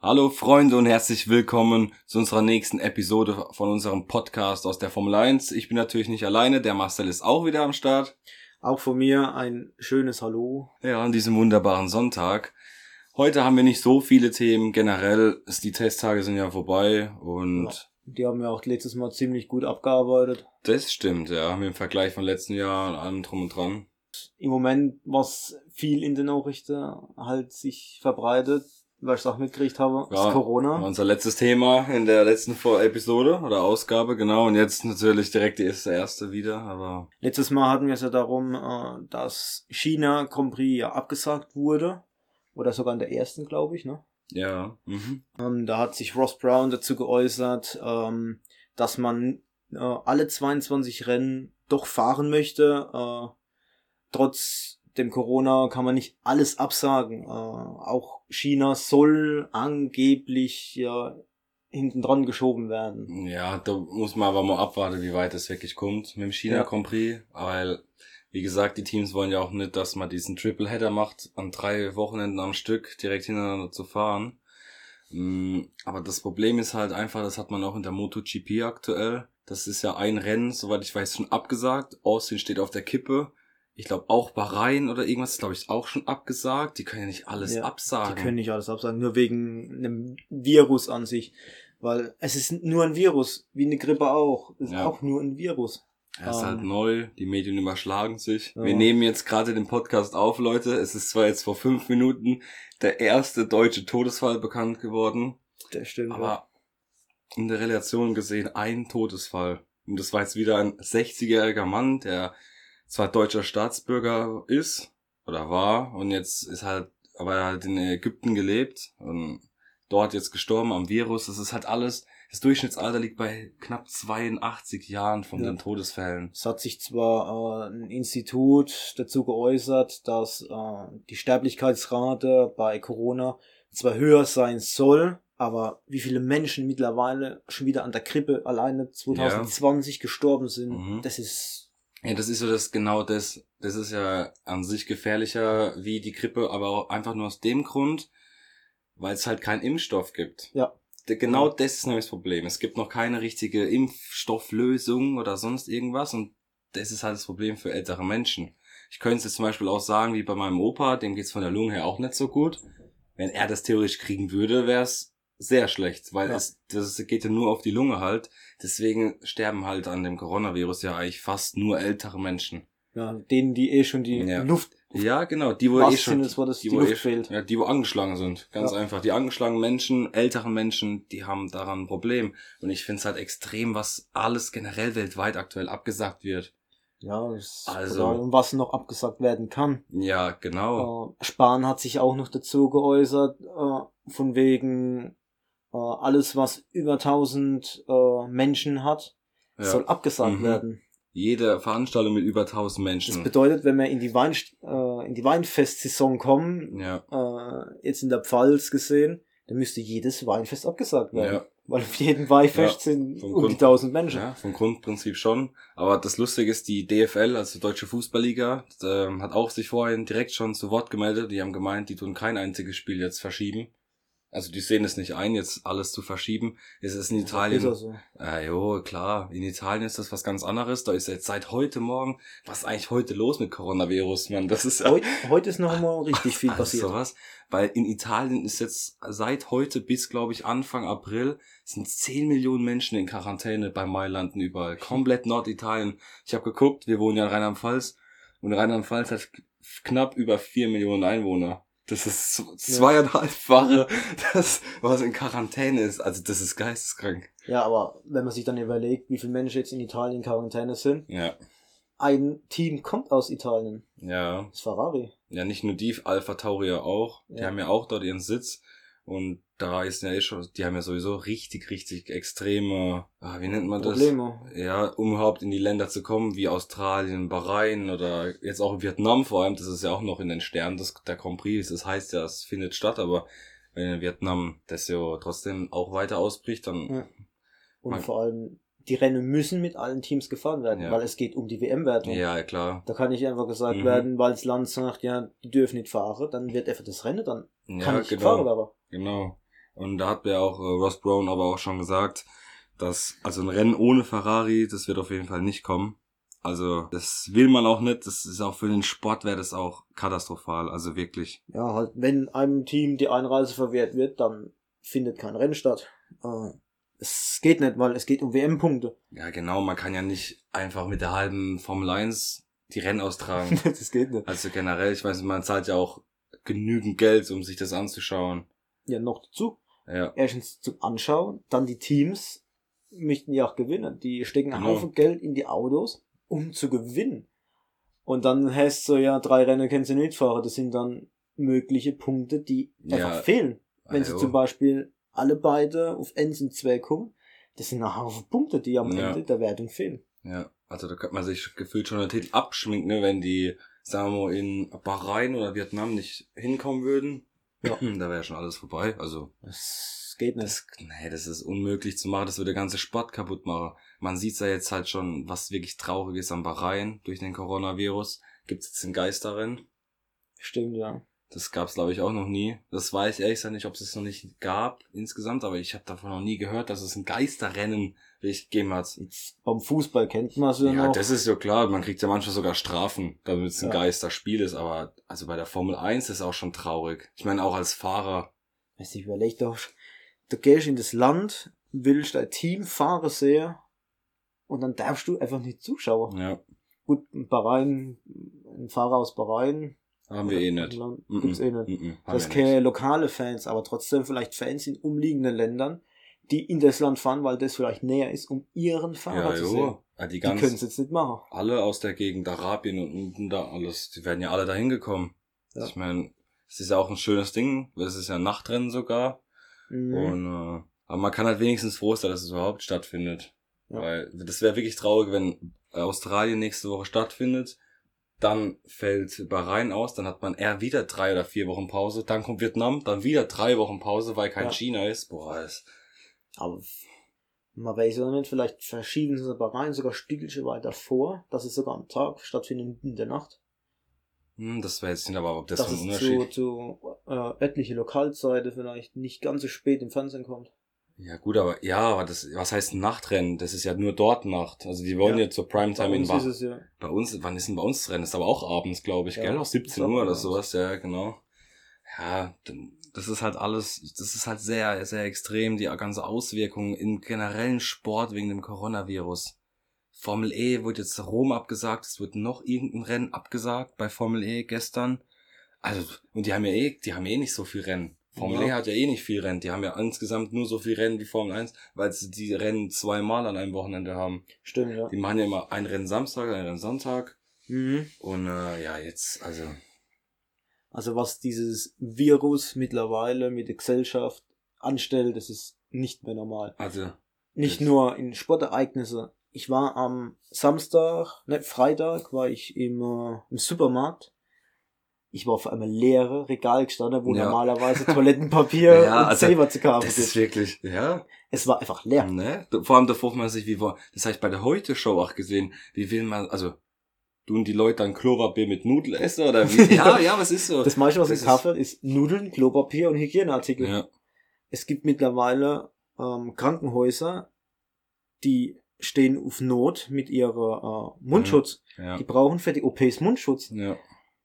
Hallo Freunde und herzlich willkommen zu unserer nächsten Episode von unserem Podcast aus der Formel 1. Ich bin natürlich nicht alleine, der Marcel ist auch wieder am Start. Auch von mir ein schönes Hallo. Ja, an diesem wunderbaren Sonntag. Heute haben wir nicht so viele Themen. Generell ist die Testtage sind ja vorbei und Ja, die haben wir auch letztes Mal ziemlich gut abgearbeitet. das stimmt, ja. Im Vergleich von letzten Jahr und allem drum und dran. Im Moment, was viel in den Nachrichten halt sich verbreitet, was ich auch mitgekriegt habe, Ja, ist Corona. Unser letztes Thema in der letzten Episode oder Ausgabe, genau. Und jetzt natürlich direkt die erste, erste wieder, aber Letztes Mal hatten wir es ja darum, äh, dass China Grand Prix ja abgesagt wurde. Oder sogar in der ersten, glaube ich, ne? ja. Mhm. Ähm, da hat sich Ross Brown dazu geäußert, ähm, dass man äh, alle 22 Rennen doch fahren möchte. Äh, trotz dem Corona kann man nicht alles absagen. Äh, auch China soll angeblich ja hinten dran geschoben werden. Ja, da muss man aber mal abwarten, wie weit es wirklich kommt mit dem China Ja. Grand Prix, weil, wie gesagt, die Teams wollen ja auch nicht, dass man diesen Triple Header macht, an drei Wochenenden am Stück direkt hintereinander zu fahren. Mm, Aber das Problem ist halt einfach, das hat man auch in der MotoGP aktuell. Das ist ja ein Rennen, soweit ich weiß, schon abgesagt. Austin steht auf der Kippe. Ich glaube auch Bahrain oder irgendwas ist, glaube ich, auch schon abgesagt. Die können ja nicht alles Ja, absagen. Die können nicht alles absagen, nur wegen einem Virus an sich. Weil es ist nur ein Virus, wie eine Grippe auch. Es ist Ja. auch nur ein Virus. Er ist halt Ähm. neu, die Medien überschlagen sich. Wir nehmen jetzt gerade den Podcast auf, Leute. Es ist zwar jetzt vor fünf Minuten der erste deutsche Todesfall bekannt geworden, Das stimmt. aber in der Relation gesehen ein Todesfall. Und das war jetzt wieder ein 60-jähriger Mann, der zwar deutscher Staatsbürger ist oder war und jetzt ist halt, aber er hat in Ägypten gelebt und dort jetzt gestorben am Virus. Das ist halt alles, das Durchschnittsalter liegt bei knapp 82 Jahren von Ja. den Todesfällen. Es hat sich zwar äh, ein Institut dazu geäußert, dass äh, die Sterblichkeitsrate bei Corona zwar höher sein soll, aber wie viele Menschen mittlerweile schon wieder an der Grippe alleine 2020 gestorben sind, Mhm. das ist Ja, das ist so das genau das. Das ist ja an sich gefährlicher wie die Grippe, aber auch einfach nur aus dem Grund, weil es halt keinen Impfstoff gibt. ja Genau Ja. das ist nämlich das Problem. Es gibt noch keine richtige Impfstofflösung oder sonst irgendwas und das ist halt das Problem für ältere Menschen. Ich könnte es jetzt zum Beispiel auch sagen, wie bei meinem Opa, dem geht's von der Lunge her auch nicht so gut. Wenn er das theoretisch kriegen würde, wäre es sehr schlecht, weil Ja. es das geht ja nur auf die Lunge halt. Deswegen sterben halt an dem Coronavirus ja eigentlich fast nur ältere Menschen. ja denen die eh schon die Ja. Luft Ja, genau, die wo eh schon Wortes, die wo Luft eh, fehlt. Ja, die wo angeschlagen sind, ganz Ja. einfach. Die angeschlagenen Menschen, älteren Menschen, die haben daran ein Problem und ich finde es halt extrem, was alles generell weltweit aktuell abgesagt wird. ja das Also-. Und was noch abgesagt werden kann. Ja, genau. Äh, Spahn hat sich auch noch dazu geäußert, äh, von wegen alles, was über 1000 äh, Menschen hat, ja. soll abgesagt Mhm. werden. Jede Veranstaltung mit über 1000 Das Menschen. bedeutet, wenn wir in die, Wein, äh, in die Weinfestsaison kommen, ja, äh, jetzt in der Pfalz gesehen, dann müsste jedes Weinfest abgesagt werden. ja. Weil auf jedem Weinfest Ja, sind um die Grund- 1000 Menschen. Ja, vom Grundprinzip schon. Aber das Lustige ist, die DFL, also Deutsche Fußballliga, ähm, hat auch sich vorhin direkt schon zu Wort gemeldet. Die haben gemeint, die tun kein einziges Spiel jetzt verschieben. Also die sehen es nicht ein, jetzt alles zu verschieben. Es ist in Italien. Ist er so. Ja, jo, klar. In Italien ist das was ganz anderes. Da ist jetzt seit heute Morgen, was ist eigentlich heute los mit Coronavirus, man? Das ist ja Heute, heute ist noch einmal richtig viel also passiert. sowas. Weil in Italien ist jetzt seit heute bis, glaube ich, Anfang April sind 10 Millionen Menschen in Quarantäne bei Mailanden überall. Komplett Norditalien. Ich habe geguckt, wir wohnen ja in Rheinland-Pfalz und Rheinland-Pfalz hat knapp über 4 Millionen Einwohner. Das ist zweieinhalbfache das, was in Quarantäne ist. Also das ist geisteskrank. Ja, aber wenn man sich dann überlegt, wie viele Menschen jetzt in Italien in Quarantäne sind, Ja, ein Team kommt aus Italien. ja. Das ist Ferrari. Ja, nicht nur die, Alpha Tauri auch. Die Ja. haben ja auch dort ihren Sitz. Und da ist ja eh schon, die haben ja sowieso richtig, richtig extreme, ah, wie nennt man das? Probleme. Ja, um überhaupt in die Länder zu kommen, wie Australien, Bahrain oder jetzt auch Vietnam vor allem, das ist ja auch noch in den Sternen, das, der Grand Prix, das heißt ja, es findet statt, aber wenn in Vietnam das ja trotzdem auch weiter ausbricht, dann, Ja. Und Man- vor allem, die Rennen müssen mit allen Teams gefahren werden, Ja. weil es geht um die WM-Wertung. ja, klar. Da kann nicht einfach gesagt Mhm. werden, weil das Land sagt, ja, die dürfen nicht fahren, dann wird einfach das Rennen dann Ja, kann nicht genau. gefahren werden. Genau. Und da hat mir auch äh, Ross Brown aber auch schon gesagt, dass also ein Rennen ohne Ferrari, das wird auf jeden Fall nicht kommen. Also das will man auch nicht. Das ist auch für den Sport wäre das auch katastrophal. Also wirklich. Ja, halt, wenn einem Team die Einreise verwehrt wird, dann findet kein Rennen statt. Äh, es geht nicht, weil es geht um WM-Punkte. Ja genau, man kann ja nicht einfach mit der halben Formel 1 die Rennen austragen. das geht nicht. also generell, ich weiß, man zahlt ja auch genügend Geld, um sich das anzuschauen. Ja, noch dazu. Ja. Erstens zum Anschauen, dann die Teams möchten ja auch gewinnen. Die stecken einen Genau. Haufen Geld in die Autos, um zu gewinnen. Und dann heißt so, ja, drei Rennen können sie nicht fahren. Das sind dann mögliche Punkte, die einfach Ja. fehlen. Wenn sie Also, zum Beispiel alle beide auf 1 und 2 kommen, das sind ein Haufen Punkte, die am Ja. Ende der Wertung fehlen. Ja, also da könnte man sich gefühlt schon den Titel abschminken, ne, wenn die, sagen wir mal, in Bahrain oder Vietnam nicht hinkommen würden. Ja. Da wäre schon alles vorbei. Also, Das geht nicht. das, nee, das ist unmöglich zu machen. Das würde der ganze Sport kaputt machen. Man sieht ja jetzt halt schon, was wirklich traurig ist am Bahrain durch den Coronavirus. Gibt's jetzt ein Geisterrennen? Stimmt, ja. Das gab's glaube ich auch noch nie. Das weiß ich ehrlich gesagt nicht, ob es es noch nicht gab insgesamt, aber ich habe davon noch nie gehört, dass es ein Geisterrennen wirklich gegeben hat. Jetzt beim Fußball kennt man es ja, Ja, noch. das ist ja klar. Man kriegt ja manchmal sogar Strafen, damit es ein Ja. Geisterspiel ist. Aber also bei der Formel 1 ist auch schon traurig. Ich meine, auch als Fahrer. Weißt du, überleg doch, du gehst in das Land, willst dein Team fahren sehen und dann darfst du einfach nicht zuschauen. Ja, Gut, ein Bahrain, ein Fahrer aus Bahrain. Haben wir eh nicht. Gibt's eh nicht. Haben Das nicht. lokale Fans, aber trotzdem vielleicht Fans in umliegenden Ländern, die in das Land fahren, weil das vielleicht näher ist, um ihren Fahrer Ja, zu sehen. jo. Ja, die Die können es jetzt nicht machen. alle aus der Gegend, Arabien und unten da alles, die werden ja alle dahin gekommen. Ja. Ich meine, es ist ja auch ein schönes Ding. Es ist ja ein Nachtrennen sogar. Mhm. Und, äh, aber man kann halt wenigstens froh sein, dass es überhaupt stattfindet. Ja. Weil das wäre wirklich traurig, wenn Australien nächste Woche stattfindet, dann fällt Bahrain aus, dann hat man eher wieder drei oder vier Wochen Pause, dann kommt Vietnam, dann wieder drei Wochen Pause, weil kein Ja. China ist. Boah, das, Aber man weiß ja nicht, vielleicht verschieben sie Bahrain sogar Stückchen weiter vor, dass es sogar am Tag stattfindet in der Nacht. hm, das wäre jetzt nicht, aber ob das, dass für ein es zu, Unterschied. zu äh, etliche Lokalzeiten vielleicht nicht ganz so spät im Fernsehen kommt. Ja gut, aber ja, aber das, was heißt ein Nachtrennen? Das ist ja nur dort Nacht. Also die wollen Ja. ja, zur Primetime in es ja. Bei uns, wann ist denn bei uns das Rennen? Das ist aber auch abends, glaube ich, Ja, gell? Auch ist 17 auch Uhr oder sowas, ja, genau. Ja, dann- das ist halt alles, das ist halt sehr, sehr extrem, die ganze Auswirkungen im generellen Sport wegen dem Coronavirus. Formel E wurde jetzt Rom abgesagt, es wird noch irgendein Rennen abgesagt bei Formel E gestern. Also, und die haben ja eh, die haben eh nicht so viel Rennen. Formel Ja. E hat ja eh nicht viel Rennen. Die haben ja insgesamt nur so viel Rennen wie Formel 1, weil sie die Rennen zweimal an einem Wochenende haben. Stimmt, ja. Die machen ja immer ein Rennen Samstag, ein Rennen Sonntag. Mhm. Und äh, ja, jetzt, also, Also was dieses Virus mittlerweile mit der Gesellschaft anstellt, das ist nicht mehr normal. also, Nicht nur in Sportereignisse. Ich war am Samstag, ne, Freitag war ich im, äh, im Supermarkt. Ich war auf einmal leere Regal gestanden, wo Ja. normalerweise Toilettenpapier Ja, und also, Saber zu kaufen das ist wirklich, ja, Es war einfach leer. ne? Vor allem da fragt man sich, wie war, das habe ich bei der Heute-Show auch gesehen, wie will man, also, tun die Leute dann Klopapier mit Nudel essen oder wie? ja, ja, was ist so? Das meiste, was ich kaufe, ist Nudeln, Klopapier und Hygieneartikel. ja, Es gibt mittlerweile ähm, Krankenhäuser, die stehen auf Not mit ihrer äh, Mundschutz. ja, Die brauchen für die OPs Mundschutz. ja.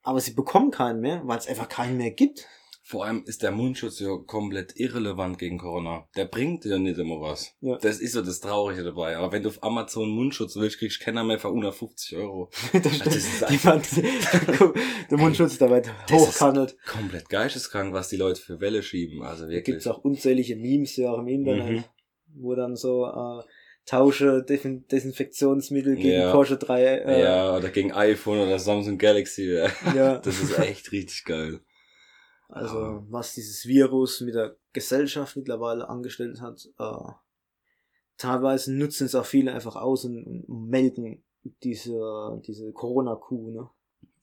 Aber sie bekommen keinen mehr, weil es einfach keinen mehr gibt. Vor allem ist der Mundschutz ja komplett irrelevant gegen Corona. Der bringt dir nicht immer was. Ja. Das ist so das Traurige dabei. Aber wenn du auf Amazon Mundschutz willst, kriegst du keiner mehr für 150 Euro. das Das ist die Wand, der Mundschutz ist dabei Das hochkantelt. Komplett geisteskrank, was die Leute für Welle schieben. Also Da wirklich. gibt's auch unzählige Memes ja auch im Internet, Mhm. wo dann so äh, Tausche Desin Desinfektionsmittel gegen Ja. Porsche 3 äh, ja, oder gegen iPhone oder Samsung Galaxy. ja. ja. Das ist echt richtig geil. Also was dieses Virus mit der Gesellschaft mittlerweile angestellt hat, äh, teilweise nutzen es auch viele einfach aus und, und melden diese, diese Corona-Kuh, ne?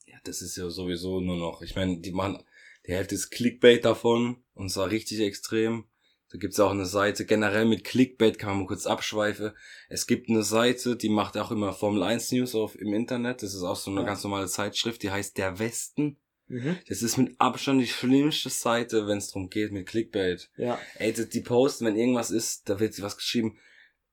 Ja, das ist ja sowieso nur noch, ich meine, die machen, die Hälfte ist Clickbait davon und zwar richtig extrem. Da gibt's auch eine Seite, generell mit Clickbait kann man kurz abschweifen. Es gibt eine Seite, die macht auch immer Formel 1 News auf im Internet. Das ist auch so eine Ja. ganz normale Zeitschrift, die heißt Der Westen. Mhm. Das ist mit Abstand die schlimmste Seite, wenn es darum geht mit Clickbait. Ja, Ey, die posten, wenn irgendwas ist, da wird was geschrieben.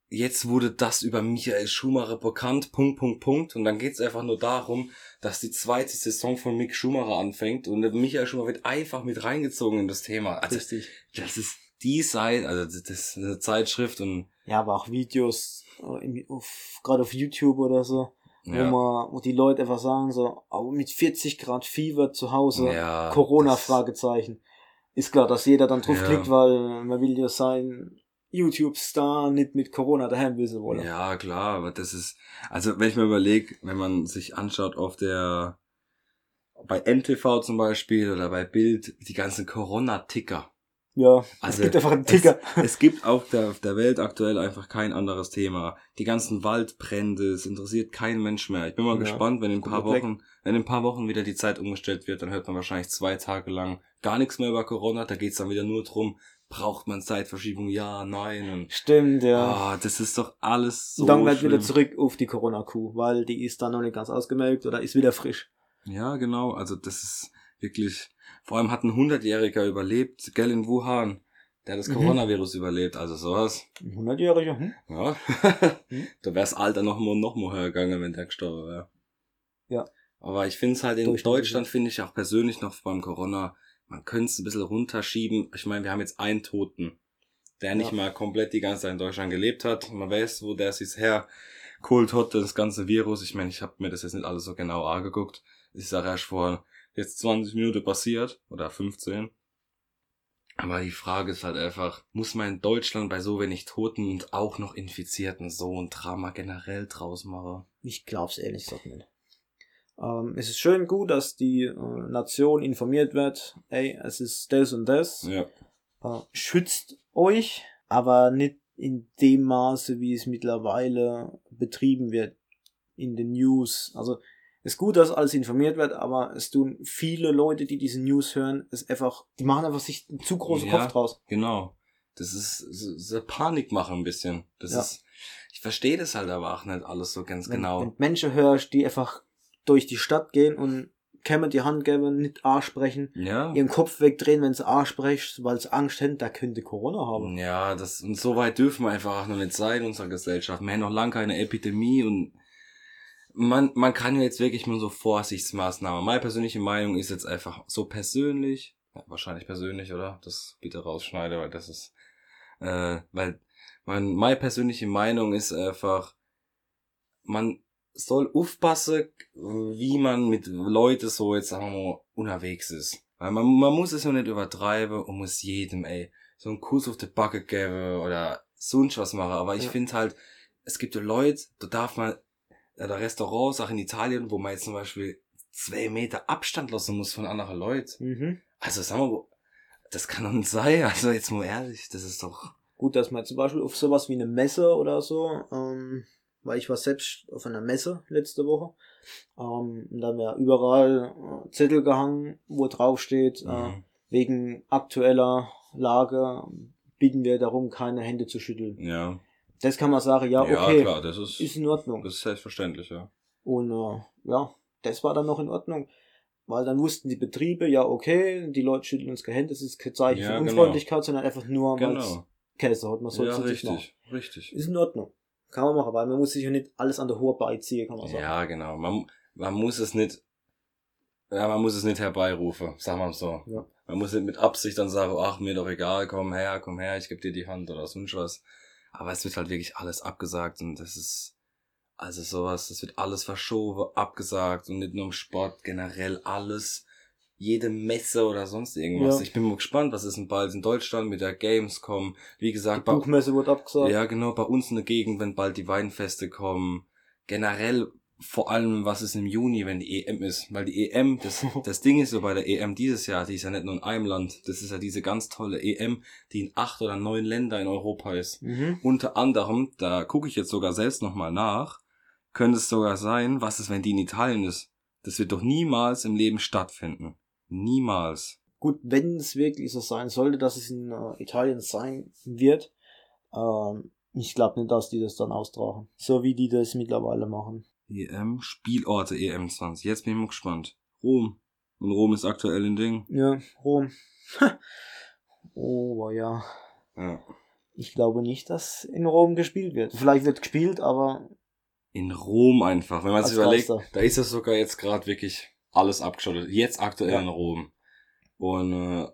Jetzt wurde das über Michael Schumacher bekannt, Punkt, Punkt, Punkt. Und dann geht's einfach nur darum, dass die zweite Saison von Mick Schumacher anfängt und Michael Schumacher wird einfach mit reingezogen in das Thema. Also, richtig. das ist die Seite, also das ist eine Zeitschrift und Ja, aber auch Videos, gerade auf YouTube oder so, wo ja, man, wo die Leute einfach sagen so, aber mit 40 Grad Fieber zu Hause, ja Corona das- Fragezeichen. Ist klar, dass jeder dann drauf Ja. klickt, weil man will ja sein YouTube-Star nicht mit Corona daheim wissen wollen. Ja, klar, aber das ist, also wenn ich mir überlege, wenn man sich anschaut auf der, bei NTV zum Beispiel oder bei Bild, die ganzen Corona-Ticker. Ja, es Also, gibt einfach einen Ticker. Es, es gibt auf der, auf der Welt aktuell einfach kein anderes Thema. Die ganzen Waldbrände, es interessiert kein Mensch mehr. Ich bin mal Ja, gespannt, wenn in ein paar Wochen, wenn in ein paar Wochen wieder die Zeit umgestellt wird, dann hört man wahrscheinlich zwei Tage lang gar nichts mehr über Corona. Da geht's dann wieder nur drum, braucht man Zeitverschiebung? Ja, nein. Und, Stimmt, ja. ah, das ist doch alles so Und dann wird wieder zurück auf die Corona-Kuh, weil die ist dann noch nicht ganz ausgemeldet oder ist wieder frisch. Ja, genau. Also das ist wirklich. Vor allem hat ein Hundertjähriger überlebt, gell in Wuhan. Der hat das Mhm. Coronavirus überlebt. Also sowas. Ein 100-Jähriger, hm? Ja. Hm? da wär's Alter noch mal noch mal höher gegangen, wenn der gestorben wäre. Ja. Aber ich finde es halt in. Deutschland finde ich auch persönlich noch beim Corona, man könnte es ein bisschen runterschieben. Ich meine, wir haben jetzt einen Toten, der nicht Ja. mal komplett die ganze Zeit in Deutschland gelebt hat. Man weiß, wo der sich hergeholt hat, das ganze Virus. Ich meine, ich habe mir das jetzt nicht alles so genau angeguckt. Ich sage erst vor jetzt 20 Minuten passiert oder 15. Aber die Frage ist halt einfach, muss man in Deutschland bei so wenig Toten und auch noch Infizierten so ein Drama generell draus machen? Ich glaub's ehrlich gesagt nicht. Ähm, es ist schön gut, dass die äh, Nation informiert wird, ey, es ist das und das. Ja. Äh, schützt euch, aber nicht in dem Maße, wie es mittlerweile betrieben wird in den News. Also ist gut, dass alles informiert wird, aber es tun viele Leute, die diese News hören, es einfach, die machen einfach sich einen zu großen Ja. Kopf draus. Genau. Das ist so, so Panik machen ein bisschen. Das Ja. ist, ich verstehe das halt aber auch nicht alles so ganz Wenn, genau. wenn Menschen hörst, die einfach durch die Stadt gehen und kämmen die Hand geben, nicht A sprechen, ja. ihren Kopf wegdrehen, wenn sie A spricht, weil sie Angst haben, da könnte Corona haben. Ja, das, und so weit dürfen wir einfach auch noch nicht sein in unserer Gesellschaft. Wir haben noch lange keine Epidemie und man, man kann ja jetzt wirklich nur so Vorsichtsmaßnahmen. Meine persönliche Meinung ist jetzt einfach so persönlich, ja, wahrscheinlich persönlich, oder? Das bitte rausschneide, weil das ist, äh, weil mein, meine persönliche Meinung ist einfach, man soll aufpassen, wie man mit Leuten so jetzt sagen wir mal, unterwegs ist. Weil man, man muss es ja nicht übertreiben und muss jedem, ey, so einen Kuss auf die Backe geben oder sonst was machen. Aber ich Ja. finde halt, es gibt ja Leute, da darf man, ja, der Restaurants, auch in Italien, wo man jetzt zum Beispiel zwei Meter Abstand lassen muss von anderen Leuten. Mhm. Also sag mal, wo- das kann doch nicht sein. Also jetzt mal ehrlich, das ist doch, Gut, dass man zum Beispiel auf sowas wie eine Messe oder so, ähm, weil ich war selbst auf einer Messe letzte Woche, ähm, da haben wir überall äh, Zettel gehangen, wo drauf steht, äh, mhm. wegen aktueller Lage bitten wir darum, keine Hände zu schütteln. ja. Das kann man sagen, ja, okay, klar, das ist, ist in Ordnung. das ist selbstverständlich, ja. Und äh, ja, das war dann noch in Ordnung. Weil dann wussten die Betriebe, ja, okay, die Leute schütteln uns kein Hände, das ist kein Zeichen Ja, von genau. Unfreundlichkeit, sondern einfach nur, weil Genau. Käse hat, man soll Ja, nicht machen. richtig, richtig. Ist in Ordnung. Kann man machen, weil man muss sich ja nicht alles an der Hohe beiziehen, kann man sagen. Ja, genau. Man, man muss es nicht, ja, man muss es nicht herbeirufen, sagen wir so. Ja. Man muss nicht mit Absicht dann sagen, ach, mir doch egal, komm her, komm her, ich geb dir die Hand oder sonst was. Aber es wird halt wirklich alles abgesagt und das ist, also sowas, das wird alles verschoben, abgesagt und nicht nur im Sport, generell alles. Jede Messe oder sonst irgendwas. Ja. Ich bin mal gespannt, was ist denn bald in Deutschland mit der Gamescom. Wie Die gesagt, bei, Buchmesse wurde abgesagt. ja, genau, bei uns in der Gegend, wenn bald die Weinfeste kommen. Generell vor allem, was ist im Juni, wenn die EM ist. Weil die EM, das, das Ding ist so bei der EM dieses Jahr, die ist ja nicht nur in einem Land. Das ist ja diese ganz tolle EM, die in acht oder neun Länder in Europa ist. Mhm. Unter anderem, da gucke ich jetzt sogar selbst nochmal nach, könnte es sogar sein, was ist, wenn die in Italien ist. Das wird doch niemals im Leben stattfinden. Niemals. Gut, wenn es wirklich so sein sollte, dass es in äh, Italien sein wird, ähm, ich glaube nicht, dass die das dann austragen. So wie die das mittlerweile machen. EM, Spielorte EM20. Jetzt bin ich mal gespannt. Rom. Und Rom ist aktuell ein Ding. Ja, Rom. oh, ja. Ja. Ich glaube nicht, dass in Rom gespielt wird. Vielleicht wird gespielt, aber In Rom einfach. Wenn man sich überlegt, Geister. da ist das sogar jetzt gerade wirklich alles abgeschottet. Jetzt aktuell Ja. in Rom. Und äh,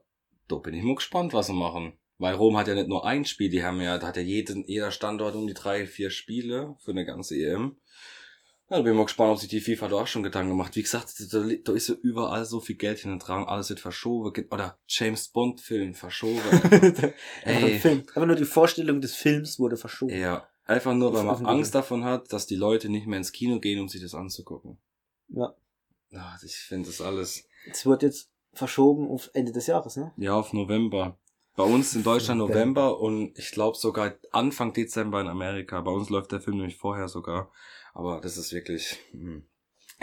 da bin ich mal gespannt, was sie machen. Weil Rom hat ja nicht nur ein Spiel, die haben ja, da hat ja jeden, jeder Standort um die drei, vier Spiele für eine ganze EM. Ja, da bin ich mal gespannt, ob sich die FIFA da auch schon Gedanken gemacht. Wie gesagt, da, da ist ja überall so viel Geld hinten dran, alles wird verschoben. Oder James Bond Film verschoben. Einfach, Ey. Film. Einfach nur die Vorstellung des Films wurde verschoben. ja, einfach nur, weil man. Angst davon hat, dass die Leute nicht mehr ins Kino gehen, um sich das anzugucken. Ja. Ah, ich finde das alles. Es wird jetzt verschoben auf Ende des Jahres, ne? Ja, auf November. Bei uns in Deutschland. November und ich glaube sogar Anfang Dezember in Amerika. Bei uns läuft der Film nämlich vorher sogar. Aber das ist wirklich, hm,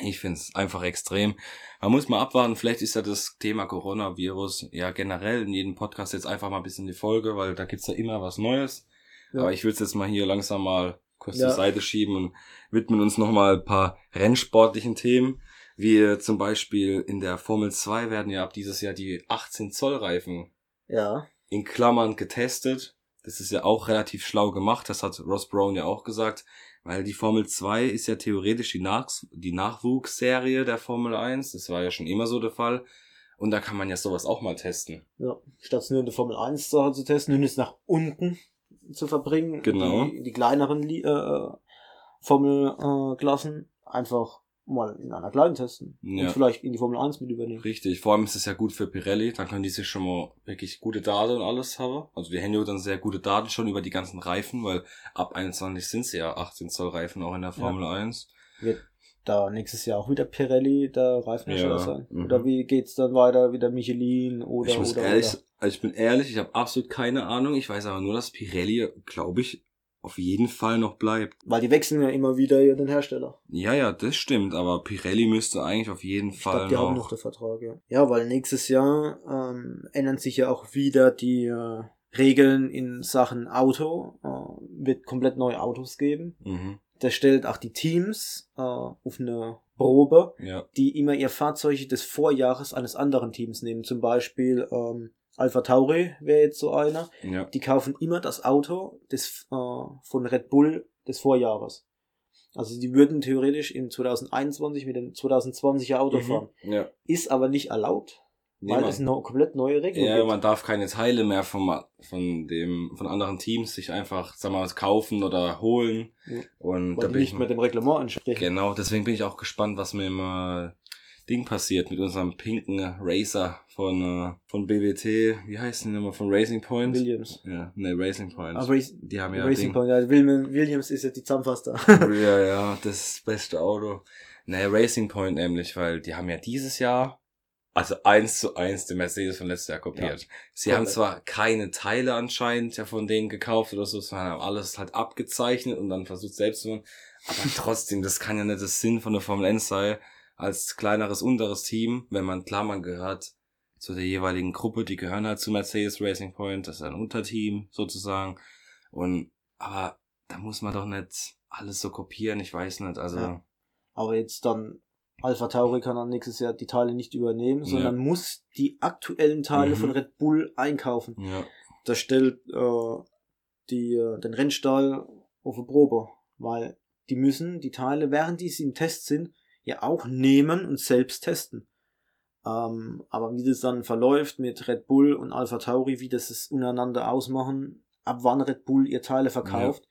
ich finde es einfach extrem. Man muss mal abwarten, vielleicht ist ja das Thema Coronavirus ja generell in jedem Podcast jetzt einfach mal ein bisschen die Folge, weil da gibt's ja immer was Neues. Ja. Aber ich will es jetzt mal hier langsam mal kurz Ja. zur Seite schieben und widmen uns nochmal ein paar rennsportlichen Themen. Wie zum Beispiel in der Formel 2 werden ja ab dieses Jahr die 18 Zoll Reifen Ja. in Klammern getestet. Das ist ja auch relativ schlau gemacht, das hat Ross Brown ja auch gesagt, weil die Formel 2 ist ja theoretisch die, Nachs die Nachwuchsserie der Formel 1, das war ja schon immer so der Fall. Und da kann man ja sowas auch mal testen. Ja. Statt es nur in der Formel 1 zu, zu testen, nur es nach unten zu verbringen. Genau. Die, die kleineren äh, Formelklassen äh, einfach mal in einer kleinen testen. Ja. Und vielleicht in die Formel 1 mit übernehmen. Richtig, vor allem ist es ja gut für Pirelli, dann können die sich schon mal wirklich gute Daten und alles haben. Also die haben ja dann sehr gute Daten schon über die ganzen Reifen, weil ab 21 sind sie ja 18 Zoll Reifen auch in der Formel 1. Wird da nächstes Jahr auch wieder Pirelli der Reifenhersteller Ja, sein? mhm. Oder wie geht's dann weiter? Wieder Michelin oder ich muss oder, ehrlich, oder? also ich bin ehrlich, ich habe absolut keine Ahnung. Ich weiß aber nur, dass Pirelli, glaube ich, auf jeden Fall noch bleibt. Weil die wechseln ja immer wieder ja, den Hersteller. Ja, ja, das stimmt, aber Pirelli müsste eigentlich auf jeden Ich Fall glaube, die haben noch noch. den Vertrag, ja. Ja, weil nächstes Jahr ähm, ändern sich ja auch wieder die äh, Regeln in Sachen Auto. Äh, wird komplett neue Autos geben. Mhm, Der stellt auch die Teams äh, auf eine Probe, ja, die immer ihr Fahrzeug des Vorjahres eines anderen Teams nehmen. Zum Beispiel ähm, Alpha Tauri wäre jetzt so einer. ja. Die kaufen immer das Auto des, äh, von Red Bull des Vorjahres. Also die würden theoretisch in 2021 mit dem 2020er Auto Mhm. fahren. Ja, Ist aber nicht erlaubt, Nee, weil man- es eine komplett neue Regelung ja gibt. man darf keine Teile mehr vom, von dem, von anderen Teams sich einfach, sag mal, kaufen oder holen. Ja. Und weil da bin ich nicht mehr dem Reglement entsprechen. Genau, deswegen bin ich auch gespannt, was mit dem äh, Ding passiert, mit unserem pinken Racer von, äh, von BWT, wie heißt die nochmal, von Racing Point? Williams. Ja, ne, Racing Point. Ah, Race, die haben ja Racing Ding. Point, ja, William, Williams ist ja die Zahnpasta. ja, ja, das beste Auto. Naja, Racing Point nämlich, weil die haben ja dieses Jahr, also eins zu eins den Mercedes von letztes Jahr kopiert. Sie haben Komplett. zwar keine Teile anscheinend ja von denen gekauft oder so, sondern haben alles halt abgezeichnet und dann versucht selbst zu machen. Aber trotzdem, das kann ja nicht das Sinn von der Formel 1 sein, als kleineres, unteres Team, wenn man, klar, man gehört zu der jeweiligen Gruppe, die gehören halt zu Mercedes Racing Point, das ist ein Unterteam sozusagen. Und, aber da muss man doch nicht alles so kopieren, ich weiß nicht, also, Ja. Aber jetzt dann Alpha Tauri kann dann nächstes Jahr die Teile nicht übernehmen, sondern muss die aktuellen Teile Mhm. von Red Bull einkaufen. ja, Da stellt äh, die, äh, den Rennstall auf eine Probe, weil die müssen die Teile, während die sie im Test sind, ja auch nehmen und selbst testen. Ähm, aber wie das dann verläuft mit Red Bull und Alpha Tauri, wie das es untereinander ausmachen, ab wann Red Bull ihr Teile verkauft,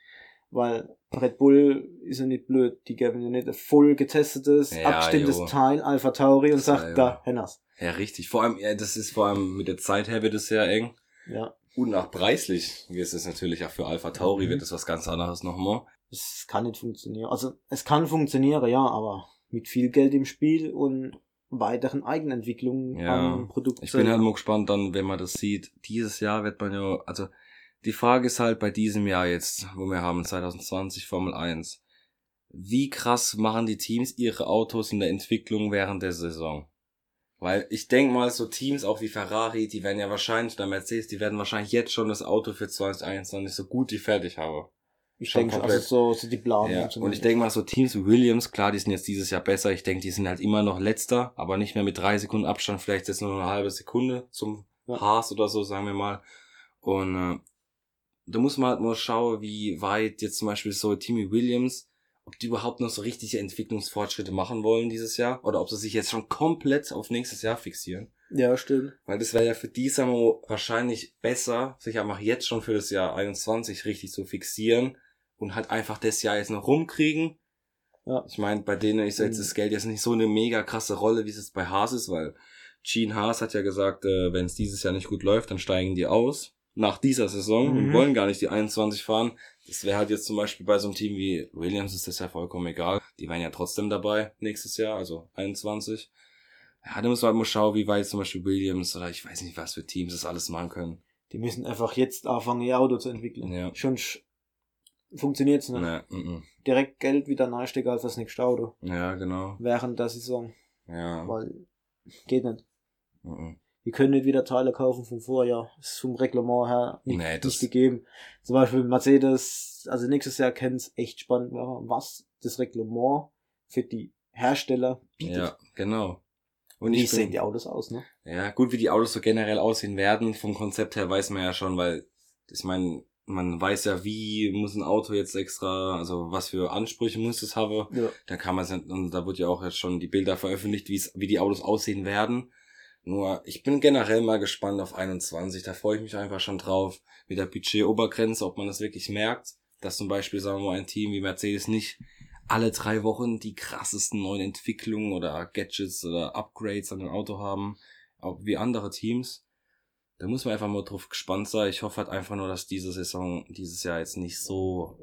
weil Red Bull ist ja nicht blöd, die geben ja nicht ein voll getestetes, Ja, abgestimmtes jo. Teil Alpha Tauri und sagt, ja- da, Henners. ja, richtig. Vor allem, ja, das ist vor allem mit der Zeit her wird es sehr eng. Ja. Und auch preislich wird es natürlich auch für Alpha Tauri Mhm. wird es was ganz anderes nochmal. Es kann nicht funktionieren. Also es kann funktionieren, ja, aber mit viel Geld im Spiel und weiteren Eigenentwicklungen Ja, an Produkten. Ich bin halt mal gespannt dann, wenn man das sieht. Dieses Jahr wird man ja, also die Frage ist halt bei diesem Jahr jetzt, wo wir haben 2020 Formel 1. Wie krass machen die Teams ihre Autos in der Entwicklung während der Saison? Weil ich denk mal, so Teams auch wie Ferrari, die werden ja wahrscheinlich, oder Mercedes, die werden wahrscheinlich jetzt schon das Auto für 2021 so gut wie fertig haben. Ich schon denke, also so, so die Planung. Ja, und ich denke mal, so Teams wie Williams, klar, die sind jetzt dieses Jahr besser. Ich denke, die sind halt immer noch letzter, aber nicht mehr mit drei Sekunden Abstand, vielleicht jetzt nur eine halbe Sekunde zum Ja. Haas oder so, sagen wir mal. Und äh, da muss man halt mal schauen, wie weit jetzt zum Beispiel so Timmy Williams, ob die überhaupt noch so richtige Entwicklungsfortschritte machen wollen dieses Jahr oder ob sie sich jetzt schon komplett auf nächstes Jahr fixieren. ja, stimmt. Weil das wäre ja für die, mal, wahrscheinlich besser, sich einfach jetzt schon für das Jahr 21 richtig zu fixieren und halt einfach das Jahr jetzt noch rumkriegen. Ja. Ich meine, bei denen ist jetzt Mhm. das Geld jetzt nicht so eine mega krasse Rolle, wie es jetzt bei Haas ist, weil Gene Haas hat ja gesagt, äh, wenn es dieses Jahr nicht gut läuft, dann steigen die aus nach dieser Saison und Mhm. wollen gar nicht die 21 fahren. Das wäre halt jetzt zum Beispiel bei so einem Team wie Williams ist das ja vollkommen egal. Die wären ja trotzdem dabei nächstes Jahr, also 21. Ja, da muss man halt mal schauen, wie weit zum Beispiel Williams oder ich weiß nicht, was für Teams das alles machen können. Die müssen einfach jetzt anfangen, ihr Auto zu entwickeln. Ja. Schon funktioniert's nicht. Ja, mhm. Direkt Geld wieder reinstecken als das nächste Auto. ja genau. Während der Saison. Ja. Weil, geht nicht. Mhm. Die können nicht wieder Teile kaufen vom Vorjahr. Ist vom Reglement her nicht, Nee, das- nicht gegeben. Zum Beispiel Mercedes, also nächstes Jahr kann es echt spannend was das Reglement für die Hersteller bietet. Ja, genau. Und Wie ich sehen die Autos aus, ne? ja, gut, wie die Autos so generell aussehen werden, vom Konzept her weiß man ja schon, weil, ich meine, man weiß ja, wie muss ein Auto jetzt extra, also was für Ansprüche muss es haben. Ja. Da kann man und da wird ja auch jetzt schon die Bilder veröffentlicht, wie es, wie die Autos aussehen werden. Nur, ich bin generell mal gespannt auf 21. Da freue ich mich einfach schon drauf. Mit der Budget-Obergrenze, ob man das wirklich merkt. Dass zum Beispiel, sagen wir mal, ein Team wie Mercedes nicht alle drei Wochen die krassesten neuen Entwicklungen oder Gadgets oder Upgrades an dem Auto haben, auch wie andere Teams. Da muss man einfach mal drauf gespannt sein. Ich hoffe halt einfach nur, dass diese Saison, dieses Jahr jetzt nicht so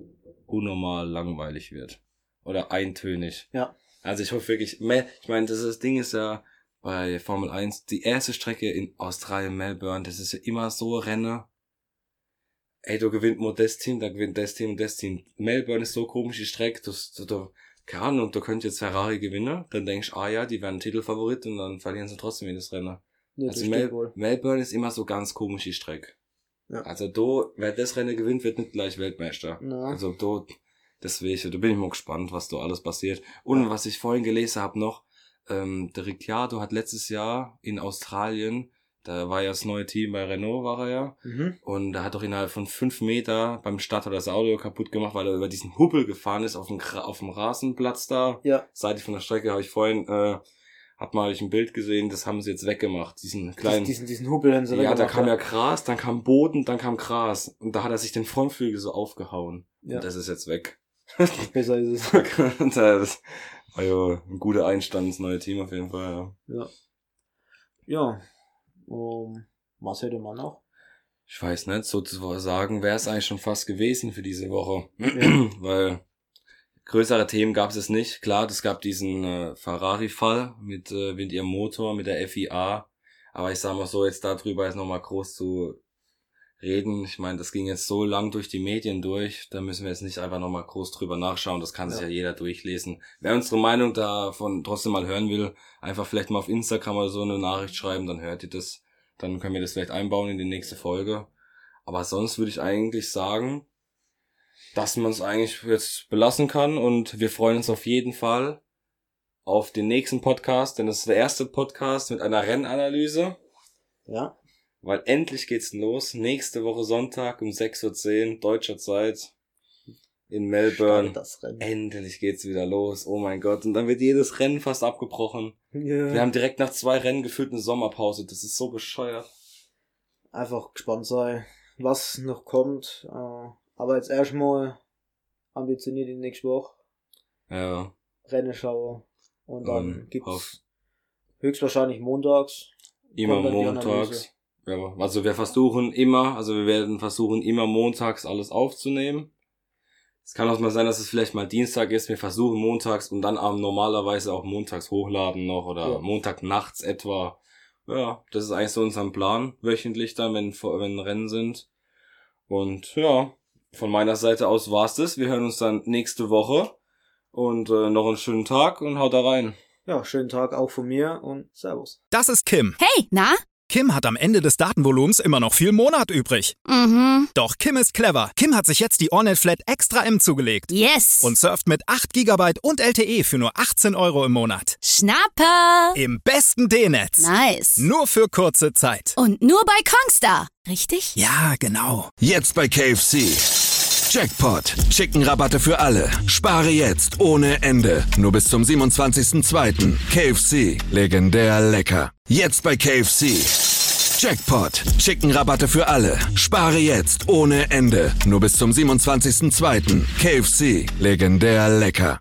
unnormal langweilig wird. Oder eintönig. Ja. Also ich hoffe wirklich, ich meine, das, das Ding ist ja bei Formel 1, die erste Strecke in Australien, Melbourne, das ist ja immer so Rennen. Ey, du gewinnt nur das Team, da gewinnt das Team und das Team. Melbourne ist so komisch die Strecke, das, du, du, keine Ahnung, da könnte jetzt Ferrari gewinnen, dann denkst du, ah ja, die werden Titelfavorit und dann verlieren sie trotzdem jedes Rennen. Ja, Also Mel. Melbourne ist immer so ganz komisch die Strecke. Ja. Also da, wer das Rennen gewinnt, wird nicht gleich Weltmeister. Na. Also da, deswegen, da bin ich mal gespannt, was da alles passiert. Und was ich vorhin gelesen habe noch, ähm, der Ricciardo hat letztes Jahr in Australien, da war ja das neue Team bei Renault, war er ja, Mhm. und er hat doch innerhalb von fünf Meter beim Start hat er das Auto kaputt gemacht, weil er über diesen Hubbel gefahren ist auf dem, auf dem Rasenplatz da. Ja, Seite von der Strecke habe ich vorhin, äh, hab mal ich ein Bild gesehen, das haben sie jetzt weggemacht, diesen kleinen. diesen, diesen Hubbel haben sie ja, da kam ja Gras, dann kam Boden, dann kam Gras. Und da hat er sich den Frontflügel so aufgehauen. Ja. Und das ist jetzt weg. Besser ist es. Und das war ja ein guter Einstand ins neue Team auf jeden Fall, ja. ja. Ja. Um, was hätte man noch? Ich weiß nicht, sozusagen wäre es eigentlich schon fast gewesen für diese Woche. Ja. Weil größere Themen gab es nicht. Klar, es gab diesen äh, Ferrari-Fall mit, äh, mit ihrem Motor, mit der FIA. Aber ich sag mal so, jetzt darüber jetzt nochmal groß zu reden. Ich meine, das ging jetzt so lang durch die Medien durch. Da müssen wir jetzt nicht einfach nochmal groß drüber nachschauen. Das kann sich Ja. ja jeder durchlesen. Wer unsere Meinung davon trotzdem mal hören will, einfach vielleicht mal auf Instagram oder so eine Nachricht schreiben, dann hört ihr das. Dann können wir das vielleicht einbauen in die nächste Folge. Aber sonst würde ich eigentlich sagen, dass man es eigentlich jetzt belassen kann und wir freuen uns auf jeden Fall auf den nächsten Podcast, denn das ist der erste Podcast mit einer Rennanalyse, Ja. weil endlich geht's los. Nächste Woche Sonntag um 6.10 Uhr deutscher Zeit in Melbourne. Endlich geht's wieder los. Oh mein Gott. Und dann wird jedes Rennen fast abgebrochen. Ja. Wir haben direkt nach zwei Rennen gefühlt eine Sommerpause. Das ist so bescheuert. einfach gespannt sein, was noch kommt. Aber jetzt erstmal ambitioniert in nächste Woche Ja. Rennen schauen. Und dann Ähm, gibt's hoff- höchstwahrscheinlich montags. Immer montags. Ja, also wir versuchen immer, also wir werden versuchen immer montags alles aufzunehmen. Es kann auch mal sein, dass es vielleicht mal Dienstag ist. Wir versuchen montags und dann am normalerweise auch montags hochladen noch oder Ja. Montag nachts etwa. Ja, das ist eigentlich so unser Plan, wöchentlich dann, wenn, wenn Rennen sind. Und ja, von meiner Seite aus war's das. Wir hören uns dann nächste Woche. Und äh, noch einen schönen Tag und haut da rein. Ja, schönen Tag auch von mir und Servus. Das ist Kim. Hey, na? Kim hat am Ende des Datenvolumens immer noch viel Monat übrig. Mhm. Doch Kim ist clever. Kim hat sich jetzt die Ornet Flat Extra M zugelegt. Yes. Und surft mit 8 GB und LTE für nur 18 Euro im Monat. Schnapper. Im besten D-Netz. Nice. Nur für kurze Zeit. Und nur bei Kongstar. Richtig? Ja, genau. Jetzt bei KFC. Jackpot. Chicken-Rabatte für alle. Spare jetzt ohne Ende. Nur bis zum 27.02. KFC. Legendär lecker. Jetzt bei KFC. Jackpot. Chicken-Rabatte für alle. Spare jetzt ohne Ende. Nur bis zum 27.02. KFC. Legendär lecker.